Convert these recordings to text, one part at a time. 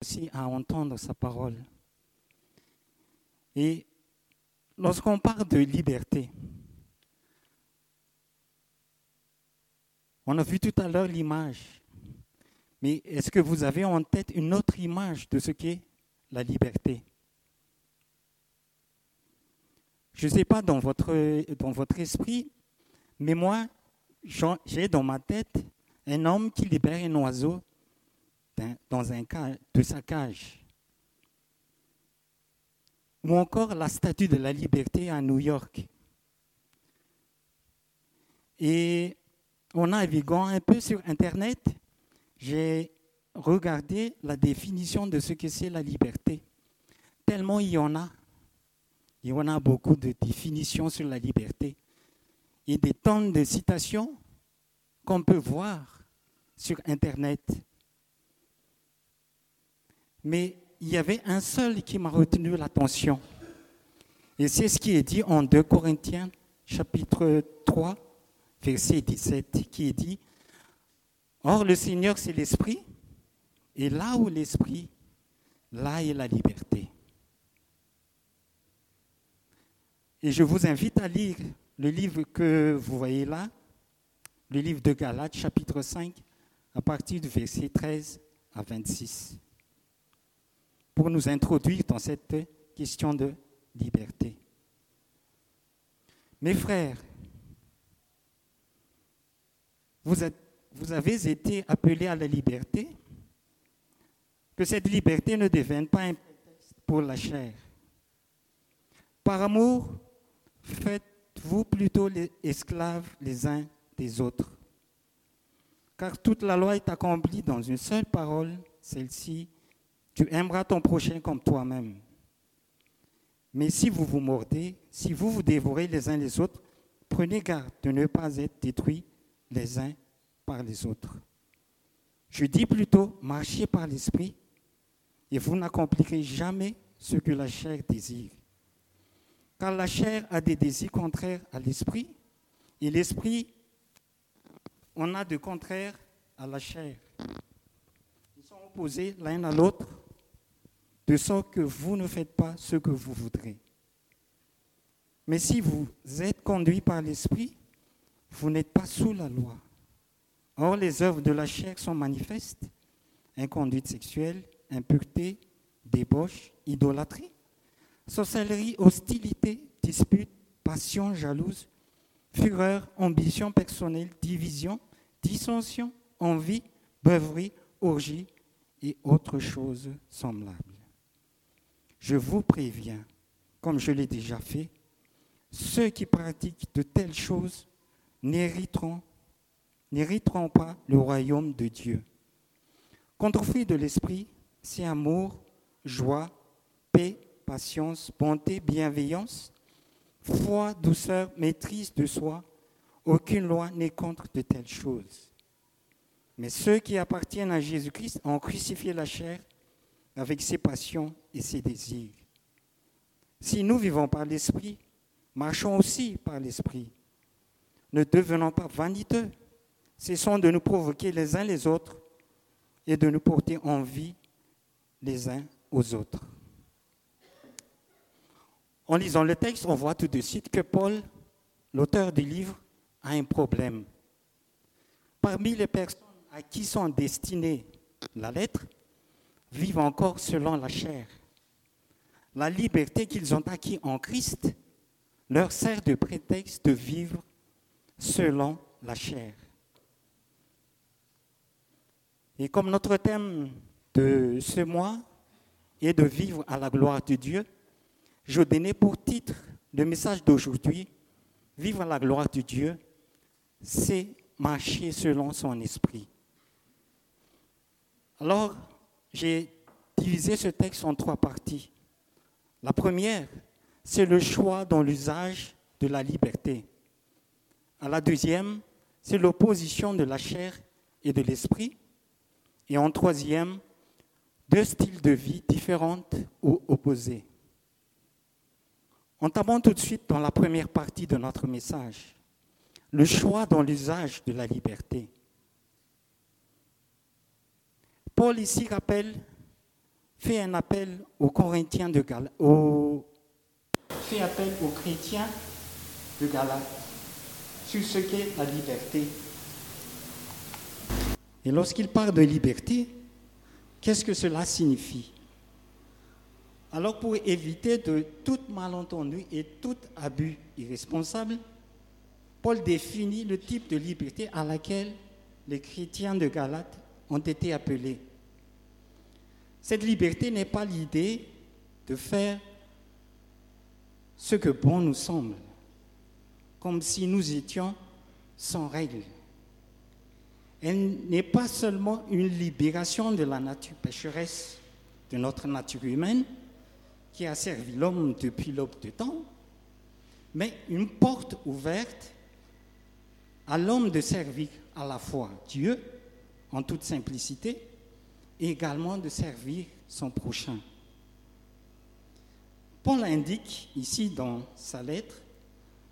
aussi à entendre sa parole. Et lorsqu'on parle de liberté, on a vu tout à l'heure l'image, mais est-ce que vous avez en tête une autre image de ce qu'est la liberté? Je ne sais pas dans votre, dans votre esprit, mais moi, j'ai dans ma tête un homme qui libère un oiseau dans un cas, de sa cage. Ou encore la statue de la liberté à New York. Et en naviguant un peu sur Internet, j'ai regardé la définition de ce que c'est la liberté. Tellement il y en a. Il y en a beaucoup de définitions sur la liberté. Et des tonnes de citations qu'on peut voir sur Internet. Mais il y avait un seul qui m'a retenu l'attention. Et c'est ce qui est dit en 2 Corinthiens chapitre 3, verset 17, qui est dit, Or le Seigneur c'est l'Esprit, et là où l'Esprit, là est la liberté. Et je vous invite à lire le livre que vous voyez là, le livre de Galates, chapitre 5, à partir du verset 13 à 26 pour nous introduire dans cette question de liberté. Mes frères, vous, avez été appelés à la liberté, que cette liberté ne devienne pas un prétexte pour la chair. Par amour, faites-vous plutôt les esclaves les uns des autres. Car toute la loi est accomplie dans une seule parole, celle-ci, tu aimeras ton prochain comme toi-même. Mais si vous vous mordez, si vous vous dévorez les uns les autres, prenez garde de ne pas être détruits les uns par les autres. Je dis plutôt, marchez par l'esprit et vous n'accomplirez jamais ce que la chair désire. Car la chair a des désirs contraires à l'esprit et l'esprit, on a de contraires à la chair. Ils sont opposés l'un à l'autre de sorte que vous ne faites pas ce que vous voudrez. Mais si vous êtes conduit par l'Esprit, vous n'êtes pas sous la loi. Or, les œuvres de la chair sont manifestes inconduite sexuelle, impureté, débauche, idolâtrie, sorcellerie, hostilité, dispute, passion, jalouse, fureur, ambition personnelle, division, dissension, envie, beuverie, orgie et autres choses semblables. Je vous préviens, comme je l'ai déjà fait, ceux qui pratiquent de telles choses n'hériteront, pas le royaume de Dieu. Contrefruit de l'esprit, c'est amour, joie, paix, patience, bonté, bienveillance, foi, douceur, maîtrise de soi. Aucune loi n'est contre de telles choses. Mais ceux qui appartiennent à Jésus-Christ ont crucifié la chair avec ses passions et ses désirs. Si nous vivons par l'Esprit, marchons aussi par l'Esprit. Ne devenons pas vaniteux, cessons de nous provoquer les uns les autres et de nous porter envie les uns aux autres. En lisant le texte, on voit tout de suite que Paul, l'auteur du livre, a un problème. Parmi les personnes à qui sont destinées la lettre, vivent encore selon la chair. La liberté qu'ils ont acquis en Christ leur sert de prétexte de vivre selon la chair. Et comme notre thème de ce mois est de vivre à la gloire de Dieu, je donnais pour titre le message d'aujourd'hui, vivre à la gloire de Dieu, c'est marcher selon son esprit. Alors, j'ai divisé ce texte en trois parties. La première, c'est le choix dans l'usage de la liberté. À la deuxième, c'est l'opposition de la chair et de l'esprit. Et en troisième, deux styles de vie différents ou opposés. Entamons tout de suite dans la première partie de notre message, le choix dans l'usage de la liberté. Paul ici rappelle fait un appel aux Corinthiens de Galate, aux, fait appel aux chrétiens de Galate sur ce qu'est la liberté. Et lorsqu'il parle de liberté, qu'est-ce que cela signifie? Alors pour éviter de tout malentendu et tout abus irresponsable, Paul définit le type de liberté à laquelle les chrétiens de Galate ont été appelés. Cette liberté n'est pas l'idée de faire ce que bon nous semble, comme si nous étions sans règles. Elle n'est pas seulement une libération de la nature pécheresse, de notre nature humaine, qui a servi l'homme depuis l'aube de temps, mais une porte ouverte à l'homme de servir à la fois Dieu en toute simplicité et également de servir son prochain. Paul indique ici dans sa lettre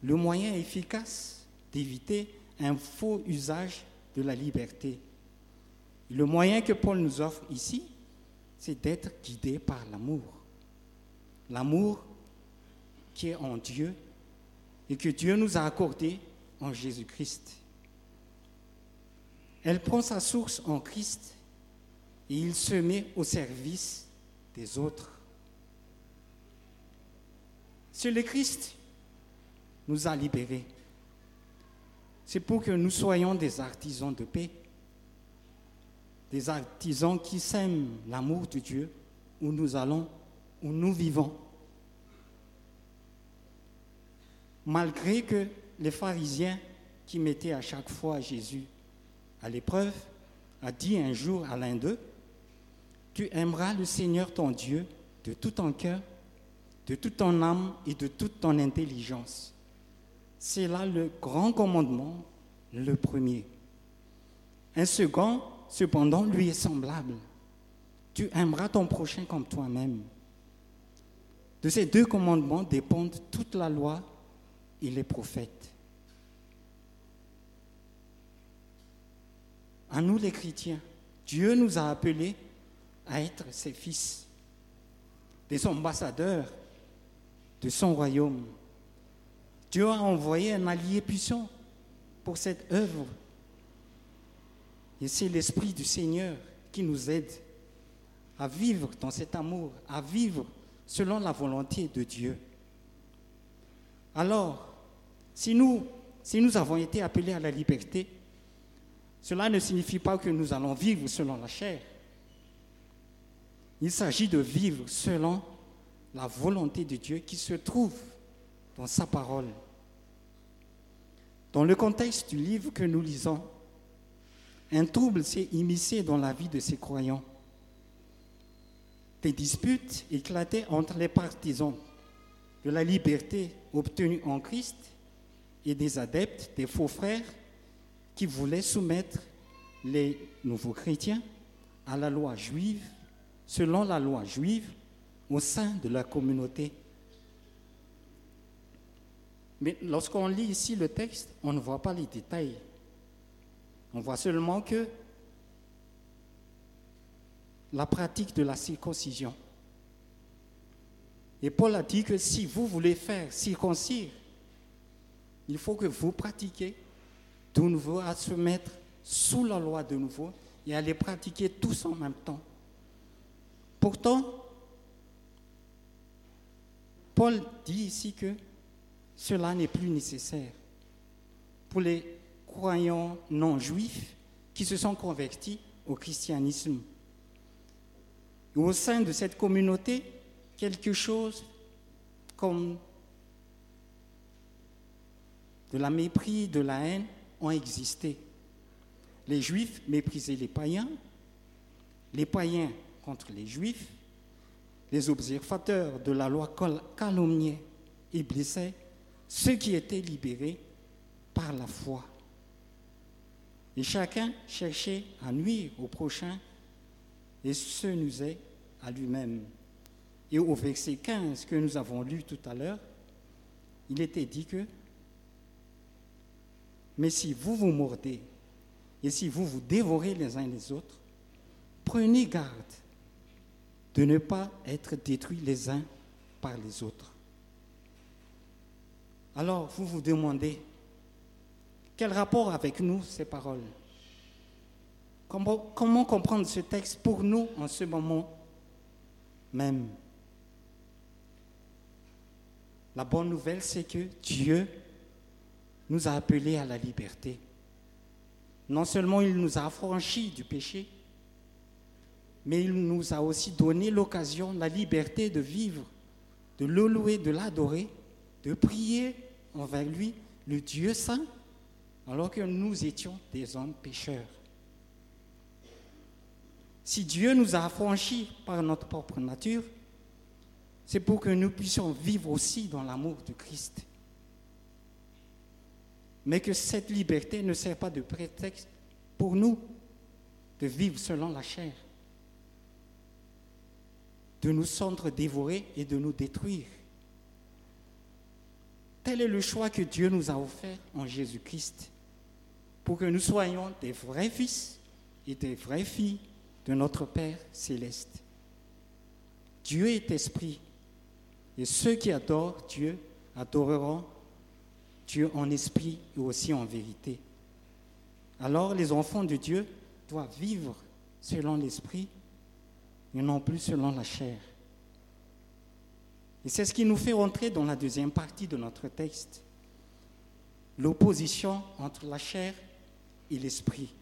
le moyen efficace d'éviter un faux usage de la liberté. Le moyen que Paul nous offre ici, c'est d'être guidé par l'amour. L'amour qui est en Dieu et que Dieu nous a accordé en Jésus-Christ. Elle prend sa source en Christ et il se met au service des autres. C'est le Christ nous a libérés. C'est pour que nous soyons des artisans de paix, des artisans qui sèment l'amour de Dieu où nous allons, où nous vivons. Malgré que les pharisiens qui mettaient à chaque fois Jésus à l'épreuve a dit un jour à l'un d'eux, tu aimeras le Seigneur ton Dieu de tout ton cœur, de toute ton âme et de toute ton intelligence. C'est là le grand commandement, le premier. Un second, cependant, lui est semblable. Tu aimeras ton prochain comme toi-même. De ces deux commandements dépendent toute la loi et les prophètes. À nous les chrétiens, Dieu nous a appelés à être ses fils, des ambassadeurs de son royaume. Dieu a envoyé un allié puissant pour cette œuvre. Et c'est l'Esprit du Seigneur qui nous aide à vivre dans cet amour, à vivre selon la volonté de Dieu. Alors, si nous, si nous avons été appelés à la liberté, cela ne signifie pas que nous allons vivre selon la chair. Il s'agit de vivre selon la volonté de Dieu qui se trouve dans sa parole. Dans le contexte du livre que nous lisons, un trouble s'est immiscé dans la vie de ces croyants. Des disputes éclataient entre les partisans de la liberté obtenue en Christ et des adeptes, des faux frères qui voulait soumettre les nouveaux chrétiens à la loi juive, selon la loi juive, au sein de la communauté. Mais lorsqu'on lit ici le texte, on ne voit pas les détails. On voit seulement que la pratique de la circoncision. Et Paul a dit que si vous voulez faire circoncire, il faut que vous pratiquiez de nouveau à se mettre sous la loi de nouveau et à les pratiquer tous en même temps. Pourtant, Paul dit ici que cela n'est plus nécessaire pour les croyants non juifs qui se sont convertis au christianisme. au sein de cette communauté, quelque chose comme de la mépris, de la haine, ont existé. Les Juifs méprisaient les païens, les païens contre les Juifs, les observateurs de la loi calomniaient et blessaient ceux qui étaient libérés par la foi. Et chacun cherchait à nuire au prochain et se nuisait à lui-même. Et au verset 15 que nous avons lu tout à l'heure, il était dit que mais si vous vous mordez et si vous vous dévorez les uns les autres, prenez garde de ne pas être détruits les uns par les autres. Alors, vous vous demandez, quel rapport avec nous ces paroles? Comment, comprendre ce texte pour nous en ce moment même? La bonne nouvelle, c'est que Dieu nous a appelés à la liberté. Non seulement il nous a affranchis du péché, mais il nous a aussi donné l'occasion, la liberté de vivre, de le louer, de l'adorer, de prier envers lui, le Dieu saint, alors que nous étions des hommes pécheurs. Si Dieu nous a affranchis par notre propre nature, c'est pour que nous puissions vivre aussi dans l'amour de Christ. Mais que cette liberté ne sert pas de prétexte pour nous de vivre selon la chair, de nous sentir dévorés et de nous détruire. Tel est le choix que Dieu nous a offert en Jésus-Christ pour que nous soyons des vrais fils et des vraies filles de notre Père céleste. Dieu est esprit et ceux qui adorent Dieu adoreront Dieu en esprit et aussi en vérité. Alors les enfants de Dieu doivent vivre selon l'esprit et non plus selon la chair. Et c'est ce qui nous fait rentrer dans la deuxième partie de notre texte, l'opposition entre la chair et l'esprit.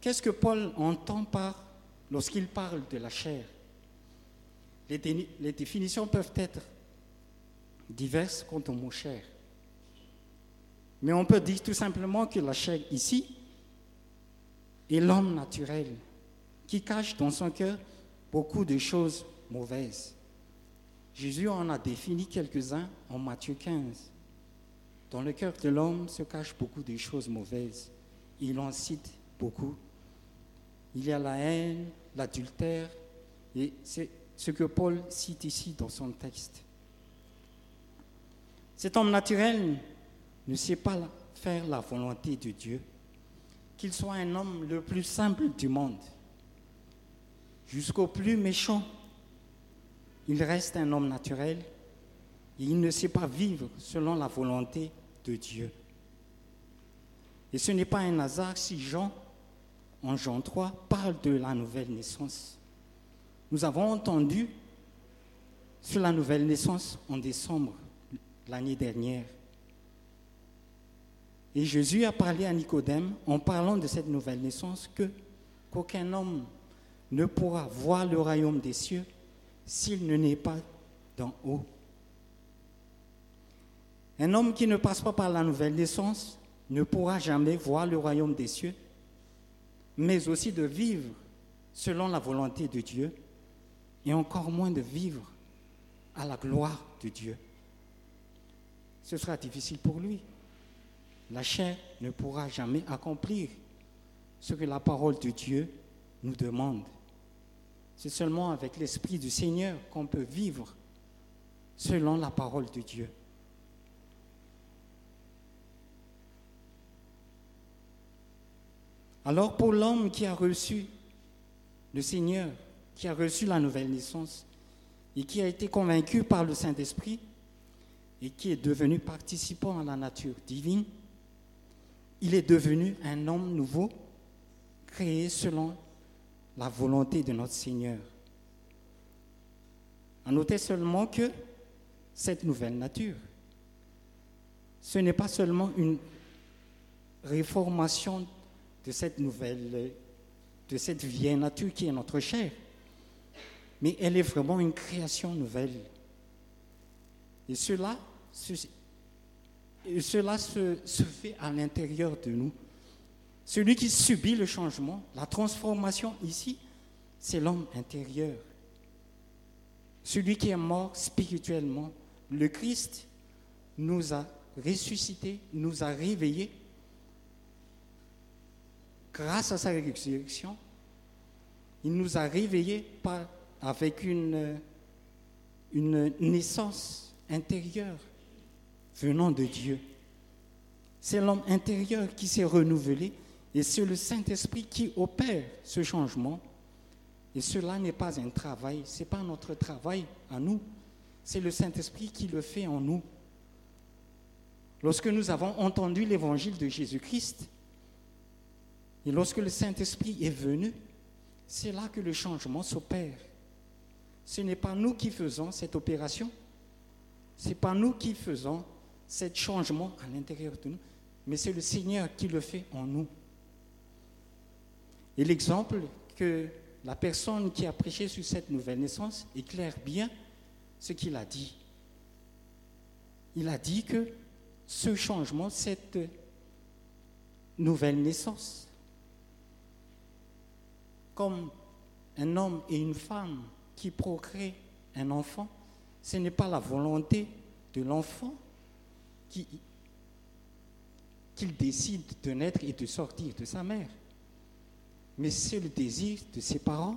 Qu'est-ce que Paul entend par lorsqu'il parle de la chair? Les, définitions peuvent être diverses quant au mot chair. Mais on peut dire tout simplement que la chair ici est l'homme naturel qui cache dans son cœur beaucoup de choses mauvaises. Jésus en a défini quelques-uns en Matthieu 15. Dans le cœur de l'homme se cachent beaucoup de choses mauvaises. Il en cite beaucoup. Il y a la haine, l'adultère, et c'est ce que Paul cite ici dans son texte. Cet homme naturel ne sait pas faire la volonté de Dieu, qu'il soit un homme le plus simple du monde, jusqu'au plus méchant. Il reste un homme naturel et il ne sait pas vivre selon la volonté de Dieu. Et ce n'est pas un hasard si Jean, en Jean 3, parle de la nouvelle naissance. Nous avons entendu sur la nouvelle naissance en décembre l'année dernière. Et Jésus a parlé à Nicodème en parlant de cette nouvelle naissance que qu'aucun homme ne pourra voir le royaume des cieux s'il ne naît pas d'en haut. Un homme qui ne passe pas par la nouvelle naissance ne pourra jamais voir le royaume des cieux, mais aussi de vivre selon la volonté de Dieu, et encore moins de vivre à la gloire de Dieu. Ce sera difficile pour lui. La chair ne pourra jamais accomplir ce que la parole de Dieu nous demande. C'est seulement avec l'Esprit du Seigneur qu'on peut vivre selon la parole de Dieu. Alors pour l'homme qui a reçu le Seigneur, qui a reçu la nouvelle naissance et qui a été convaincu par le Saint-Esprit et qui est devenu participant à la nature divine, il est devenu un homme nouveau, créé selon la volonté de notre Seigneur. À noter seulement que cette nouvelle nature, ce n'est pas seulement une réformation de cette nouvelle, de cette vieille nature qui est notre chair, mais elle est vraiment une création nouvelle. Et cela, cela se, fait à l'intérieur de nous. Celui qui subit le changement, la transformation ici, c'est l'homme intérieur. Celui qui est mort spirituellement. Le Christ nous a ressuscités, nous a réveillés grâce à sa résurrection. Il nous a réveillés avec une naissance intérieure venant de Dieu. C'est l'homme intérieur qui s'est renouvelé Et c'est le Saint-Esprit qui opère ce changement. Et cela n'est pas un travail, ce n'est pas notre travail à nous. C'est le Saint-Esprit qui le fait en nous. Lorsque nous avons entendu l'évangile de Jésus-Christ, et lorsque le Saint-Esprit est venu, c'est là que le changement s'opère. Ce n'est pas nous qui faisons cette opération, ce n'est pas nous qui faisons ce changement à l'intérieur de nous, mais c'est le Seigneur qui le fait en nous. Et l'exemple que la personne qui a prêché sur cette nouvelle naissance éclaire bien ce qu'il a dit. Il a dit que ce changement, cette nouvelle naissance, comme un homme et une femme qui procréent un enfant, ce n'est pas la volonté de l'enfant qu'il décide de naître et de sortir de sa mère, mais c'est le désir de ses parents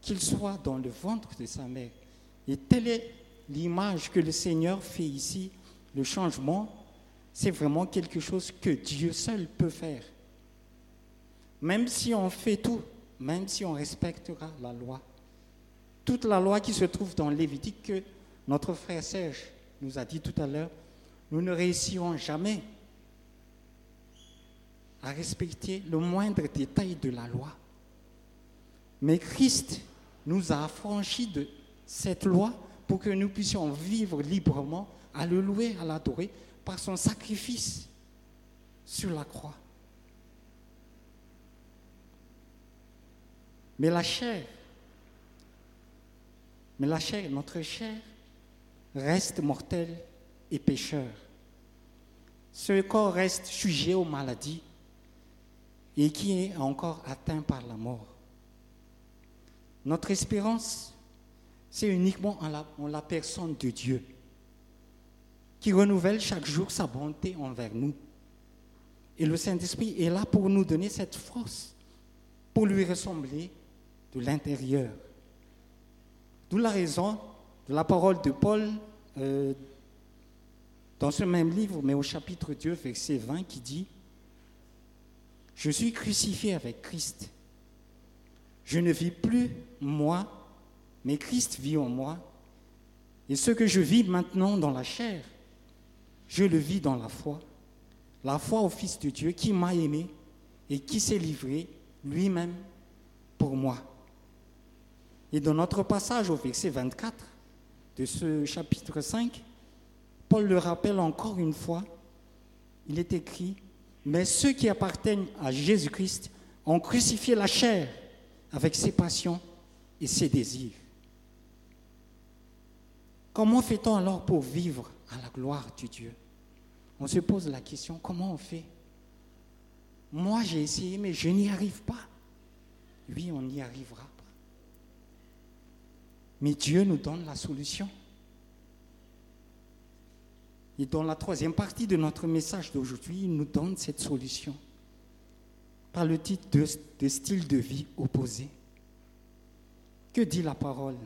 qu'il soit dans le ventre de sa mère. Et telle est l'image que le Seigneur fait ici, le changement, c'est vraiment quelque chose que Dieu seul peut faire. Même si on fait tout, même si on respectera la loi. Toute la loi qui se trouve dans Lévitique que notre frère Serge nous a dit tout à l'heure, nous ne réussirons jamais à respecter le moindre détail de la loi. Mais Christ nous a affranchis de cette loi pour que nous puissions vivre librement, à le louer, à l'adorer par son sacrifice sur la croix. Mais la chair, mais la chair, notre chair, reste mortelle et pécheur. Ce corps reste sujet aux maladies et qui est encore atteint par la mort. Notre espérance, c'est uniquement en la, en la, personne de Dieu, qui renouvelle chaque jour sa bonté envers nous. Et le Saint-Esprit est là pour nous donner cette force, pour lui ressembler de l'intérieur. D'où la raison la parole de Paul euh, dans ce même livre, mais au chapitre 2, verset 20, qui dit, Je suis crucifié avec Christ. Je ne vis plus moi, mais Christ vit en moi. Et ce que je vis maintenant dans la chair, je le vis dans la foi. La foi au Fils de Dieu qui m'a aimé et qui s'est livré lui-même pour moi. Et dans notre passage au verset 24 de ce chapitre 5, Paul le rappelle encore une fois, il est écrit, mais ceux qui appartiennent à Jésus-Christ ont crucifié la chair avec ses passions et ses désirs. Comment fait-on alors pour vivre à la gloire de Dieu? On se pose la question, comment on fait? Moi j'ai essayé, mais je n'y arrive pas. Oui, on y arrivera. Mais Dieu nous donne la solution. Et dans la troisième partie de notre message d'aujourd'hui, il nous donne cette solution par le titre de, de style de vie opposé. Que dit la parole?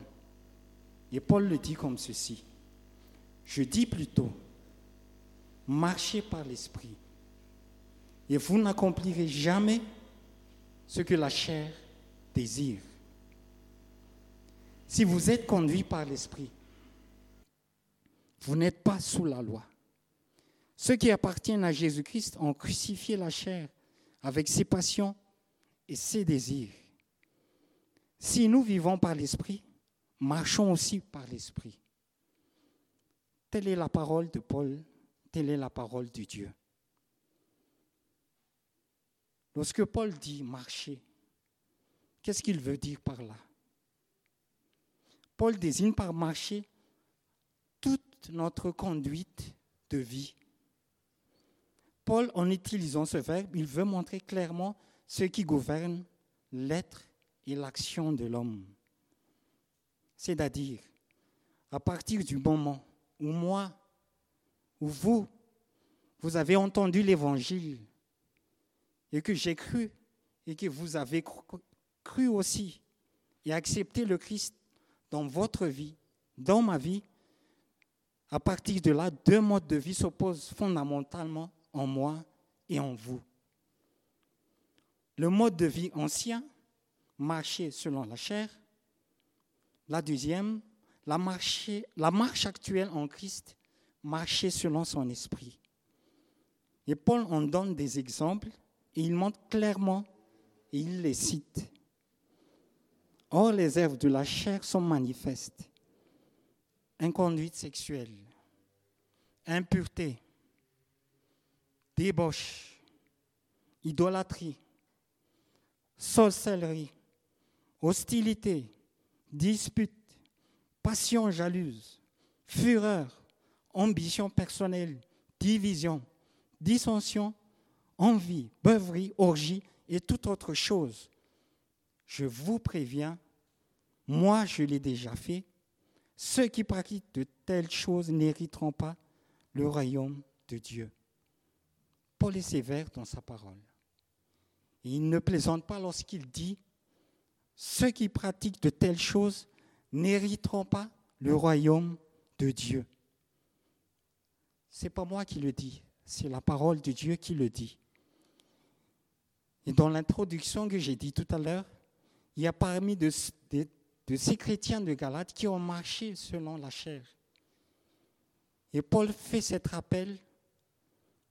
Et Paul le dit comme ceci. Je dis plutôt, marchez par l'esprit, et vous n'accomplirez jamais ce que la chair désire. Si vous êtes conduit par l'Esprit, vous n'êtes pas sous la loi. Ceux qui appartiennent à Jésus-Christ ont crucifié la chair avec ses passions et ses désirs. Si nous vivons par l'Esprit, marchons aussi par l'Esprit. Telle est la parole de Paul, telle est la parole de Dieu. Lorsque Paul dit marcher, qu'est-ce qu'il veut dire par là? Paul désigne par marcher toute notre conduite de vie. Paul, en utilisant ce verbe, il veut montrer clairement ce qui gouverne l'être et l'action de l'homme. C'est-à-dire, à partir du moment où moi, où vous, vous avez entendu l'évangile et que j'ai cru et que vous avez cru aussi et accepté le Christ dans votre vie, dans ma vie, à partir de là, deux modes de vie s'opposent fondamentalement en moi et en vous. le mode de vie ancien, marcher selon la chair. La deuxième, la, marche actuelle en Christ, marcher selon son esprit. Et Paul en donne des exemples et il montre clairement et il les cite. Or, les œuvres de la chair sont manifestes. Inconduite sexuelle, impureté, débauche, idolâtrie, sorcellerie, hostilité, dispute, passion jalouse, fureur, ambition personnelle, division, dissension, envie, beuverie, orgie et toute autre chose. Je vous préviens, moi je l'ai déjà fait, ceux qui pratiquent de telles choses n'hériteront pas le royaume de Dieu. Paul est sévère dans sa parole. il ne plaisante pas lorsqu'il dit, ceux qui pratiquent de telles choses n'hériteront pas le royaume de Dieu. Ce n'est pas moi qui le dis, c'est la parole de Dieu qui le dit. Et dans l'introduction que j'ai dit tout à l'heure, il y a parmi de, ces chrétiens de Galate qui ont marché selon la chair. Et Paul fait cet rappel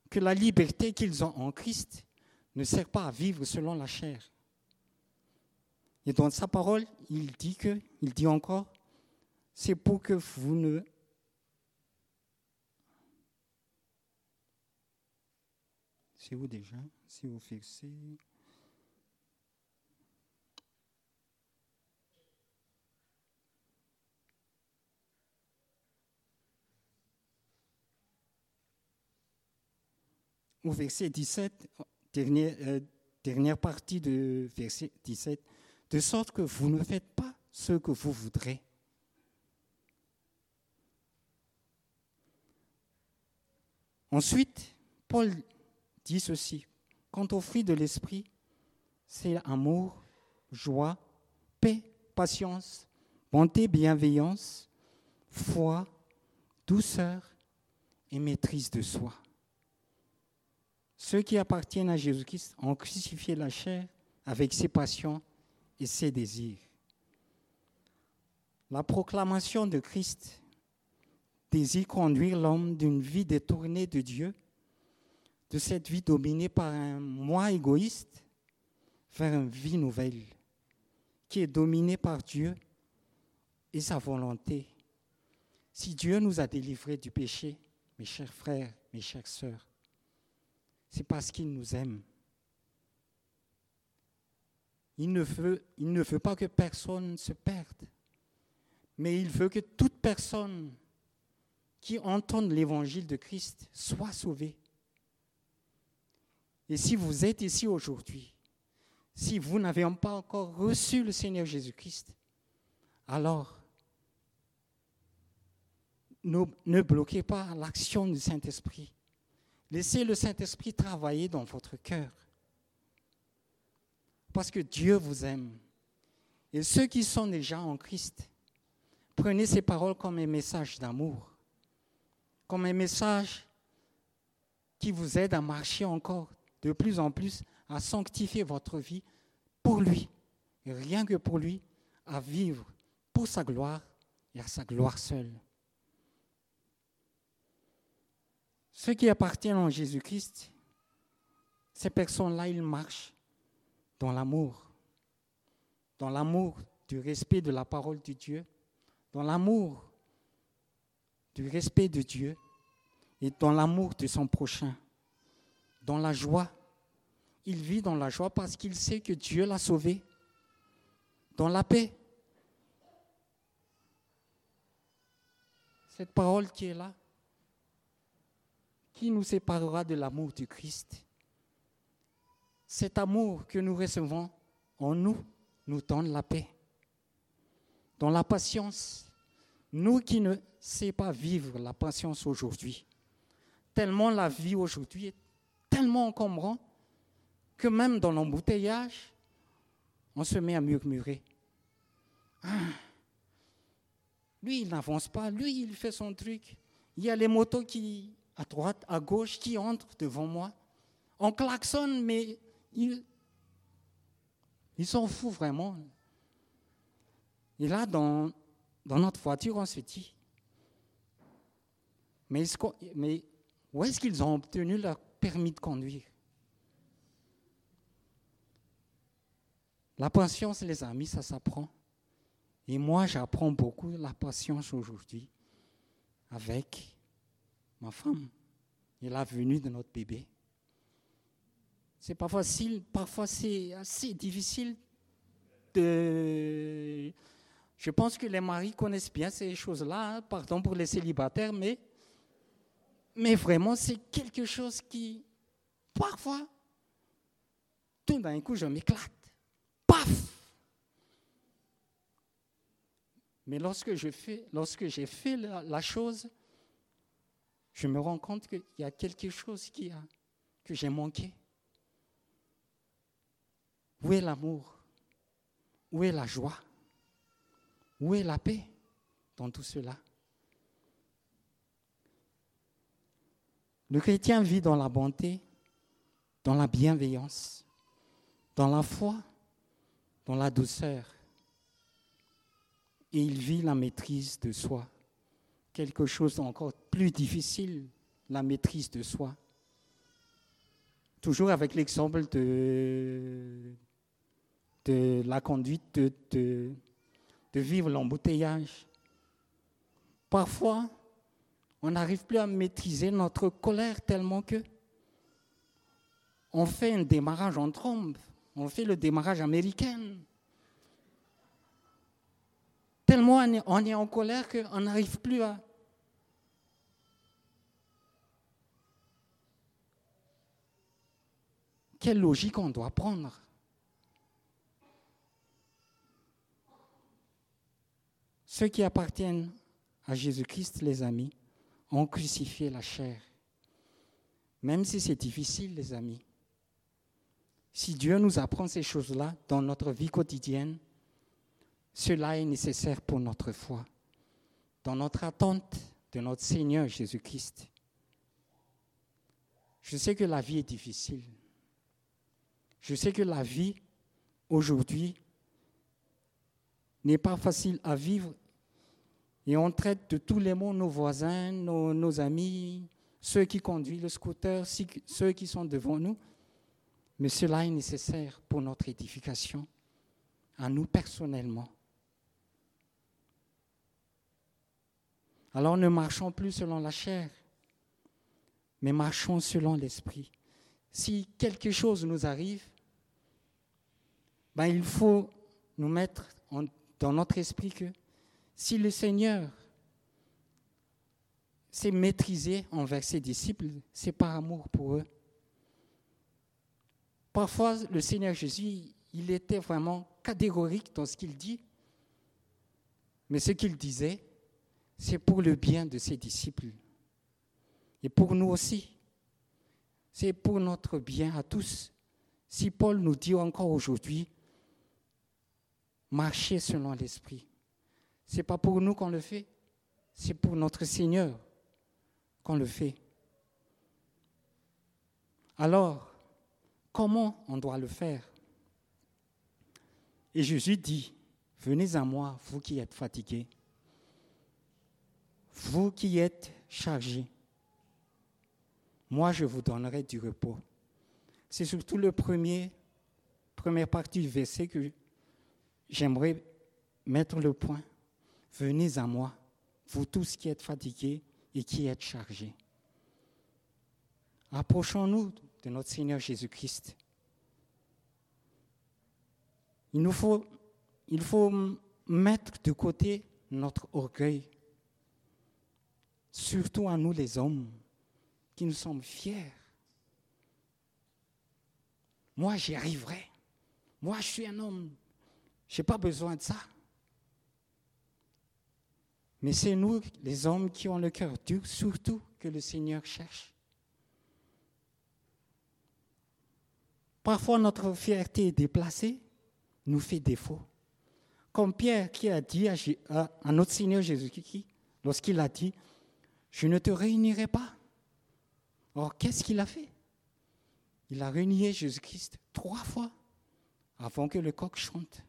que la liberté qu'ils ont en Christ ne sert pas à vivre selon la chair. Et dans sa parole, il dit que, il dit encore, c'est pour que vous ne C'est où déjà? Si vous fixez. Au verset 17, dernière, euh, dernière partie de verset 17, de sorte que vous ne faites pas ce que vous voudrez. Ensuite, Paul dit ceci. Quant au fruit de l'esprit, c'est amour, joie, paix, patience, bonté, bienveillance, foi, douceur et maîtrise de soi. Ceux qui appartiennent à Jésus-Christ ont crucifié la chair avec ses passions et ses désirs. La proclamation de Christ désire conduire l'homme d'une vie détournée de Dieu de cette vie dominée par un moi égoïste vers une vie nouvelle qui est dominée par Dieu et sa volonté. Si Dieu nous a délivrés du péché, mes chers frères, mes chères sœurs, c'est parce qu'il nous aime. Il ne, veut, pas que personne se perde, mais il veut que toute personne qui entende l'évangile de Christ soit sauvée. Et si vous êtes ici aujourd'hui, si vous n'avez pas encore reçu le Seigneur Jésus-Christ, alors ne bloquez pas l'action du Saint-Esprit. Laissez le Saint-Esprit travailler dans votre cœur. Parce que Dieu vous aime. Et ceux qui sont déjà en Christ, prenez ces paroles comme un message d'amour, comme un message qui vous aide à marcher encore de plus en plus à sanctifier votre vie pour lui, rien que pour lui, à vivre pour sa gloire et à sa gloire seule. Ceux qui appartiennent en Jésus-Christ, ces personnes-là, ils marchent dans l'amour, dans l'amour du respect de la parole de Dieu, dans l'amour du respect de Dieu et dans l'amour de son prochain dans la joie. Il vit dans la joie parce qu'il sait que Dieu l'a sauvé. Dans la paix. Cette parole qui est là, qui nous séparera de l'amour du Christ Cet amour que nous recevons en nous nous donne la paix. Dans la patience, nous qui ne savons pas vivre la patience aujourd'hui, tellement la vie aujourd'hui est tellement encombrant que même dans l'embouteillage, on se met à murmurer. Ah, lui, il n'avance pas, lui, il fait son truc. Il y a les motos qui, à droite, à gauche, qui entrent devant moi. On klaxonne, mais il, Ils s'en foutent vraiment. Et là, dans, dans notre voiture, on se dit, mais, mais où est-ce qu'ils ont obtenu leur permis de conduire? La patience, les amis, ça s'apprend. Et moi, j'apprends beaucoup la patience aujourd'hui avec ma femme et la venue de notre bébé. C'est pas facile, parfois c'est assez difficile de... Je pense que les maris connaissent bien ces choses-là, pardon pour les célibataires, mais, vraiment c'est quelque chose qui, parfois, tout d'un coup, je m'éclate. Paf Mais lorsque je fais, lorsque j'ai fait la, chose, je me rends compte qu'il y a quelque chose qui a, que j'ai manqué. Où est l'amour? Où est la joie? Où est la paix dans tout cela? Le chrétien vit dans la bonté, dans la bienveillance, dans la foi, dans la douceur. Et il vit la maîtrise de soi. Quelque chose d'encore plus difficile, la maîtrise de soi. Toujours avec l'exemple de, la conduite de, de, de vivre l'embouteillage. Parfois, on n'arrive plus à maîtriser notre colère tellement que on fait un démarrage en trombe, on fait le démarrage américain. Tellement on est en colère qu'on n'arrive plus à... Quelle logique on doit prendre? Ceux qui appartiennent à Jésus-Christ, les amis, ont crucifié la chair. Même si c'est difficile, les amis. Si Dieu nous apprend ces choses-là dans notre vie quotidienne, cela est nécessaire pour notre foi, dans notre attente de notre Seigneur Jésus-Christ. Je sais que la vie est difficile. Je sais que la vie aujourd'hui n'est pas facile à vivre et on traite de tous les mots nos voisins, nos, amis, ceux qui conduisent le scooter, ceux qui sont devant nous. Mais cela est nécessaire pour notre édification, à nous personnellement. Alors ne marchons plus selon la chair, mais marchons selon l'esprit. Si quelque chose nous arrive, ben il faut nous mettre dans notre esprit que si le Seigneur s'est maîtrisé envers ses disciples, c'est par amour pour eux. Parfois, le Seigneur Jésus, il était vraiment catégorique dans ce qu'il dit, mais ce qu'il disait, c'est pour le bien de ses disciples. Et pour nous aussi. C'est pour notre bien à tous. Si Paul nous dit encore aujourd'hui, marchez selon l'Esprit. Ce n'est pas pour nous qu'on le fait, c'est pour notre Seigneur qu'on le fait. Alors, comment on doit le faire? Et Jésus dit, venez à moi, vous qui êtes fatigués, vous qui êtes chargés, moi je vous donnerai du repos. C'est surtout le premier, première partie du verset que j'aimerais mettre le point. Venez à moi, vous tous qui êtes fatigués et qui êtes chargés. Approchons-nous de notre Seigneur Jésus-Christ. Il nous faut, il faut mettre de côté notre orgueil, surtout à nous les hommes, qui nous sommes fiers. Moi, j'y arriverai. Moi, je suis un homme. Je n'ai pas besoin de ça. Mais c'est nous, les hommes, qui ont le cœur dur, surtout que le Seigneur cherche. Parfois, notre fierté déplacée nous fait défaut. Comme Pierre qui a dit à, notre Seigneur Jésus-Christ, lorsqu'il a dit, je ne te réunirai pas. Or, qu'est-ce qu'il a fait? Il a réuni Jésus-Christ trois fois avant que le coq chante.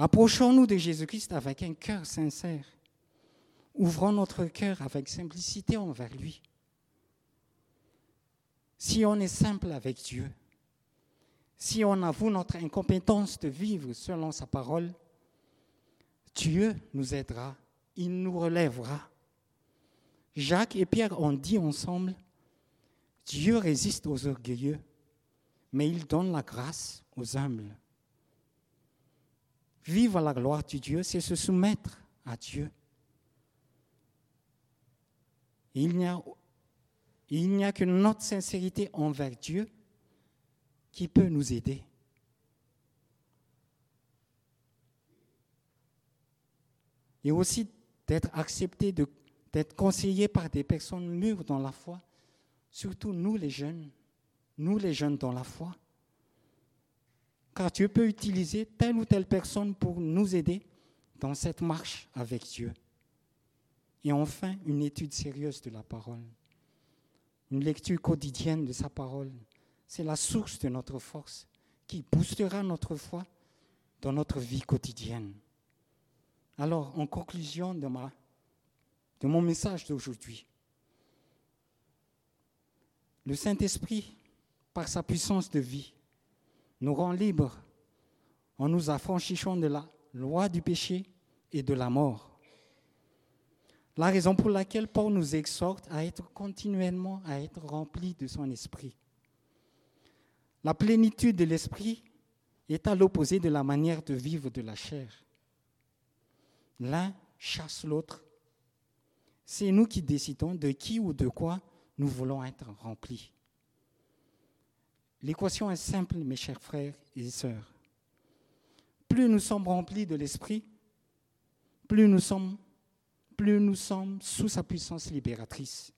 Approchons-nous de Jésus-Christ avec un cœur sincère. Ouvrons notre cœur avec simplicité envers lui. Si on est simple avec Dieu, si on avoue notre incompétence de vivre selon sa parole, Dieu nous aidera, il nous relèvera. Jacques et Pierre ont dit ensemble, Dieu résiste aux orgueilleux, mais il donne la grâce aux humbles. Vivre la gloire de Dieu, c'est se soumettre à Dieu. Il n'y a, que notre sincérité envers Dieu qui peut nous aider. Et aussi d'être accepté, d'être conseillé par des personnes mûres dans la foi, surtout nous les jeunes, nous les jeunes dans la foi car Dieu peut utiliser telle ou telle personne pour nous aider dans cette marche avec Dieu. Et enfin, une étude sérieuse de la parole, une lecture quotidienne de sa parole. C'est la source de notre force qui boostera notre foi dans notre vie quotidienne. Alors, en conclusion de, de mon message d'aujourd'hui, le Saint-Esprit, par sa puissance de vie, nous rend libres en nous affranchissant de la loi du péché et de la mort. La raison pour laquelle Paul nous exhorte à être continuellement, à être remplis de son esprit. La plénitude de l'esprit est à l'opposé de la manière de vivre de la chair. L'un chasse l'autre. C'est nous qui décidons de qui ou de quoi nous voulons être remplis. L'équation est simple, mes chers frères et sœurs. Plus nous sommes remplis de l'Esprit, plus nous sommes, plus nous sommes sous sa puissance libératrice.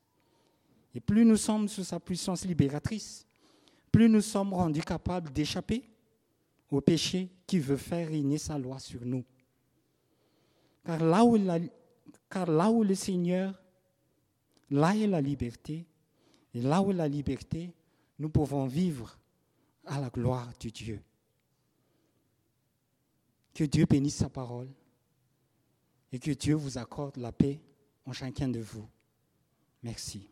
Et plus nous sommes sous sa puissance libératrice, plus nous sommes rendus capables d'échapper au péché qui veut faire régner sa loi sur nous. Car là où, car là où le Seigneur, là est la liberté, et là où la liberté, nous pouvons vivre à la gloire de Dieu. Que Dieu bénisse sa parole et que Dieu vous accorde la paix en chacun de vous. Merci.